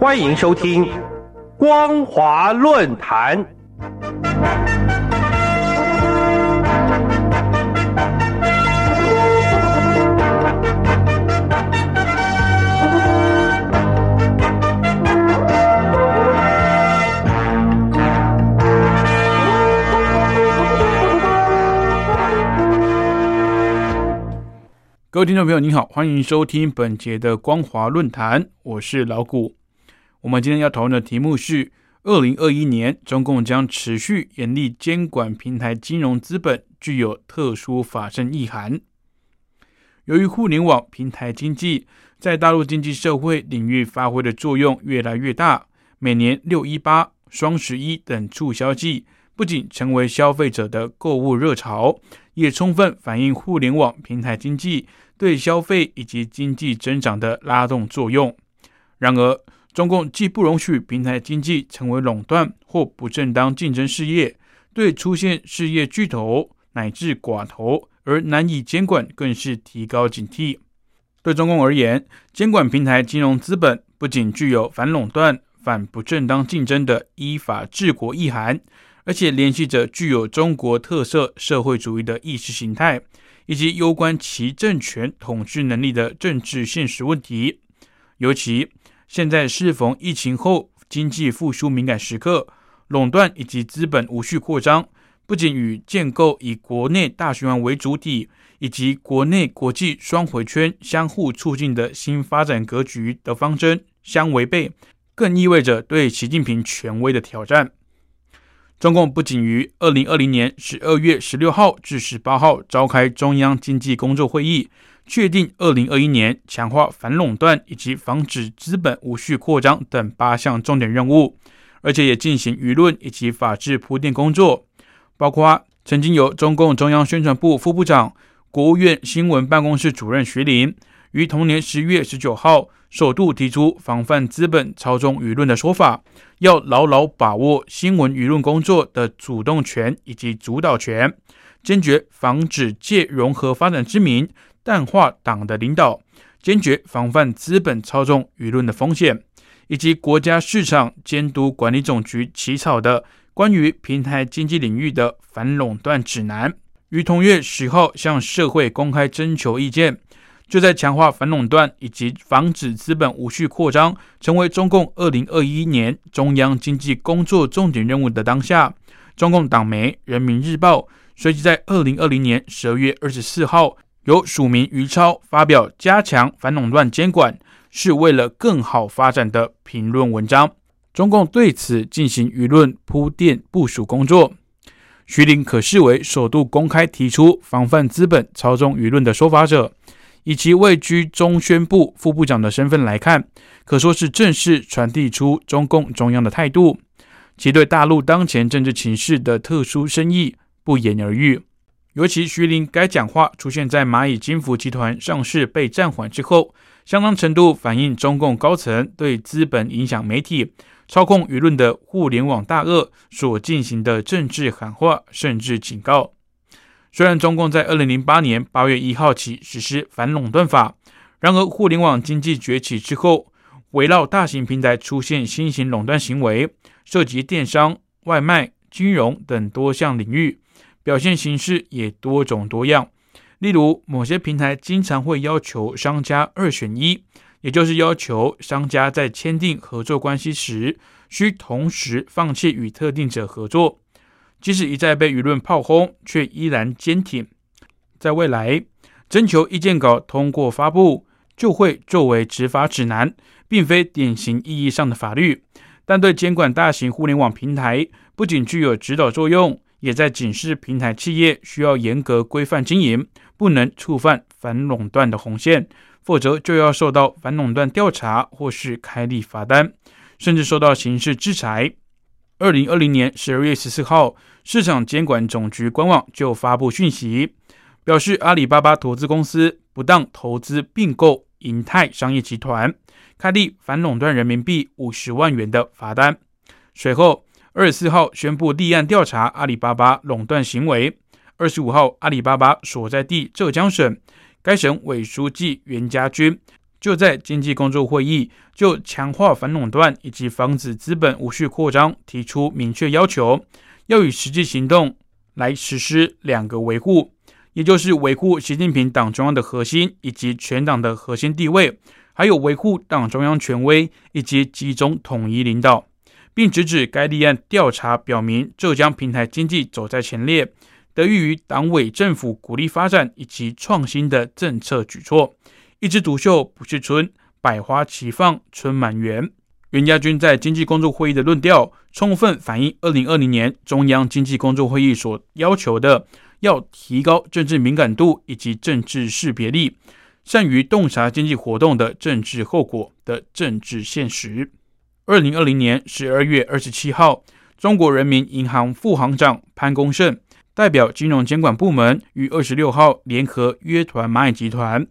欢迎收听《光华论坛》。各位听众朋友，您好，欢迎收听本节的光华论坛，我是老谷。我们今天要讨论的题目是：二零二一年，中共将持续严厉监管平台金融资本，具有特殊法政意涵。由于互联网平台经济在大陆经济社会领域发挥的作用越来越大，每年六一八、双十一等促销季，不仅成为消费者的购物热潮。也充分反映互联网平台经济对消费以及经济增长的拉动作用。然而，中共既不容许平台经济成为垄断或不正当竞争事业，对出现事业巨头乃至寡头而难以监管，更是提高警惕。对中共而言，监管平台金融资本不仅具有反垄断、反不正当竞争的依法治国意涵。而且联系着具有中国特色社会主义的意识形态，以及攸关其政权统治能力的政治现实问题。尤其现在适逢疫情后经济复苏敏感时刻，垄断以及资本无序扩张，不仅与建构以国内大循环为主体，以及国内国际双回圈相互促进的新发展格局的方针相违背，更意味着对习近平权威的挑战。中共不仅于二零二零年十二月十六号至十八号召开中央经济工作会议，确定二零二一年强化反垄断以及防止资本无序扩张等八项重点任务，而且也进行舆论以及法制铺垫工作，包括曾经由中共中央宣传部副部长、国务院新闻办公室主任徐林于同年十月十九号。首度提出防范资本操纵舆论的说法，要牢牢把握新闻舆论工作的主动权以及主导权，坚决防止借融合发展之名淡化党的领导，坚决防范资本操纵舆论的风险，以及国家市场监督管理总局起草的关于平台经济领域的反垄断指南，于同月十号向社会公开征求意见。就在强化反垄断以及防止资本无序扩张成为中共二零二一年中央经济工作重点任务的当下，中共党媒《人民日报》随即在二零二零年十二月二十四号由署名于超发表“加强反垄断监管是为了更好发展”的评论文章。中共对此进行舆论铺垫部署工作。徐林可视为首度公开提出防范资本操纵舆论的说法者。以其位居中宣部副部长的身份来看，可说是正式传递出中共中央的态度。其对大陆当前政治情势的特殊深意不言而喻。尤其徐林该讲话出现在蚂蚁金服集团上市被暂缓之后，相当程度反映中共高层对资本影响媒体、操控舆论的互联网大鳄所进行的政治喊话，甚至警告。虽然中共在二零零八年八月一号起实施反垄断法，然而互联网经济崛起之后，围绕大型平台出现新型垄断行为，涉及电商、外卖、金融等多项领域，表现形式也多种多样。例如，某些平台经常会要求商家二选一，也就是要求商家在签订合作关系时，需同时放弃与特定者合作。即使一再被舆论炮轰，却依然坚挺。在未来，征求意见稿通过发布，就会作为执法指南，并非典型意义上的法律，但对监管大型互联网平台，不仅具有指导作用，也在警示平台企业需要严格规范经营，不能触犯反垄断的红线，否则就要受到反垄断调查，或是开立罚单，甚至受到刑事制裁。二零二零年十二月十四号，市场监管总局官网就发布讯息，表示阿里巴巴投资公司不当投资并购银泰商业集团，开立反垄断人民币五十万元的罚单。随后，二十四号宣布立案调查阿里巴巴垄断行为。二十五号，阿里巴巴所在地浙江省，该省委书记袁家军就在经济工作会议就强化反垄断以及防止资本无序扩张提出明确要求，要以实际行动来实施两个维护，也就是维护习近平党中央的核心以及全党的核心地位，还有维护党中央权威以及集中统一领导，并直指该立案调查表明浙江平台经济走在前列，得益于党委政府鼓励发展以及创新的政策举措。一枝独秀不是春，百花齐放春满园。袁家军在经济工作会议的论调，充分反映二零二零年中央经济工作会议所要求的，要提高政治敏感度以及政治识别力，善于洞察经济活动的政治后果的政治现实。二零二零年十二月二十七号，中国人民银行副行长潘功胜代表金融监管部门于二十六号联合约团蚂蚁集团。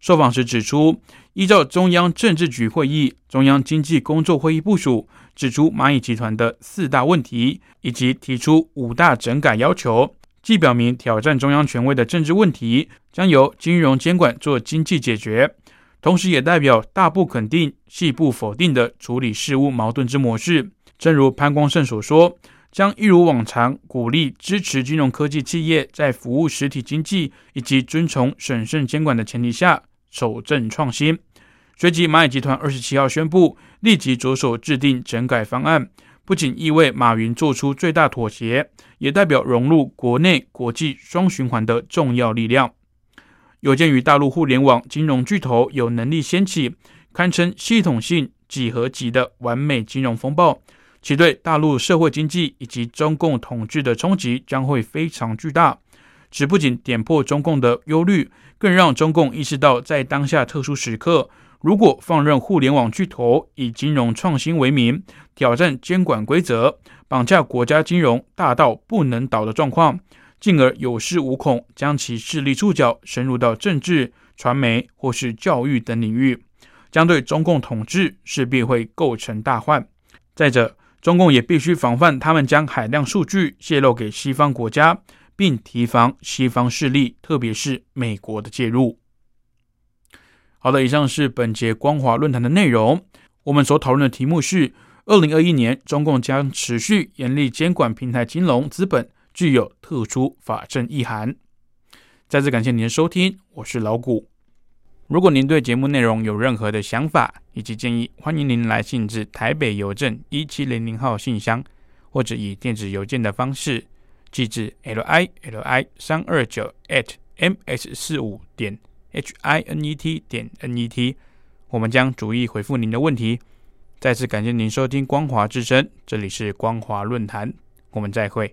受访时指出，依照中央政治局会议、中央经济工作会议部署，指出蚂蚁集团的四大问题，以及提出五大整改要求，既表明挑战中央权威的政治问题将由金融监管做经济解决，同时也代表大不肯定、细不否定的处理事务矛盾之模式。正如潘光胜所说，将一如往常鼓励支持金融科技企业在服务实体经济以及遵从审慎监管的前提下。守正创新，随即蚂蚁集团二十七号宣布，立即着手制定整改方案。不仅意味马云做出最大妥协，也代表融入国内国际双循环的重要力量。有鉴于大陆互联网金融巨头有能力掀起堪称系统性几何级的完美金融风暴，其对大陆社会经济以及中共统治的冲击将会非常巨大。这不仅点破中共的忧虑，更让中共意识到，在当下特殊时刻，如果放任互联网巨头以金融创新为名挑战监管规则，绑架国家金融大到不能倒的状况，进而有恃无恐，将其势力触角深入到政治、传媒或是教育等领域，将对中共统治势必会构成大患。再者，中共也必须防范他们将海量数据泄露给西方国家。并提防西方势力，特别是美国的介入。好的，以上是本节光华论坛的内容。我们所讨论的题目是：二零二一年，中共将持续严厉监管平台金融资本，具有特殊法政意涵。再次感谢您的收听，我是老谷。如果您对节目内容有任何的想法以及建议，欢迎您来信至台北邮政一七零零号信箱，或者以电子邮件的方式。寄至 l i l i 三二九 at m s 四五点 h i n e t 点 n e t，我们将逐一回复您的问题。再次感谢您收听光华之声，这里是光华论坛，我们再会。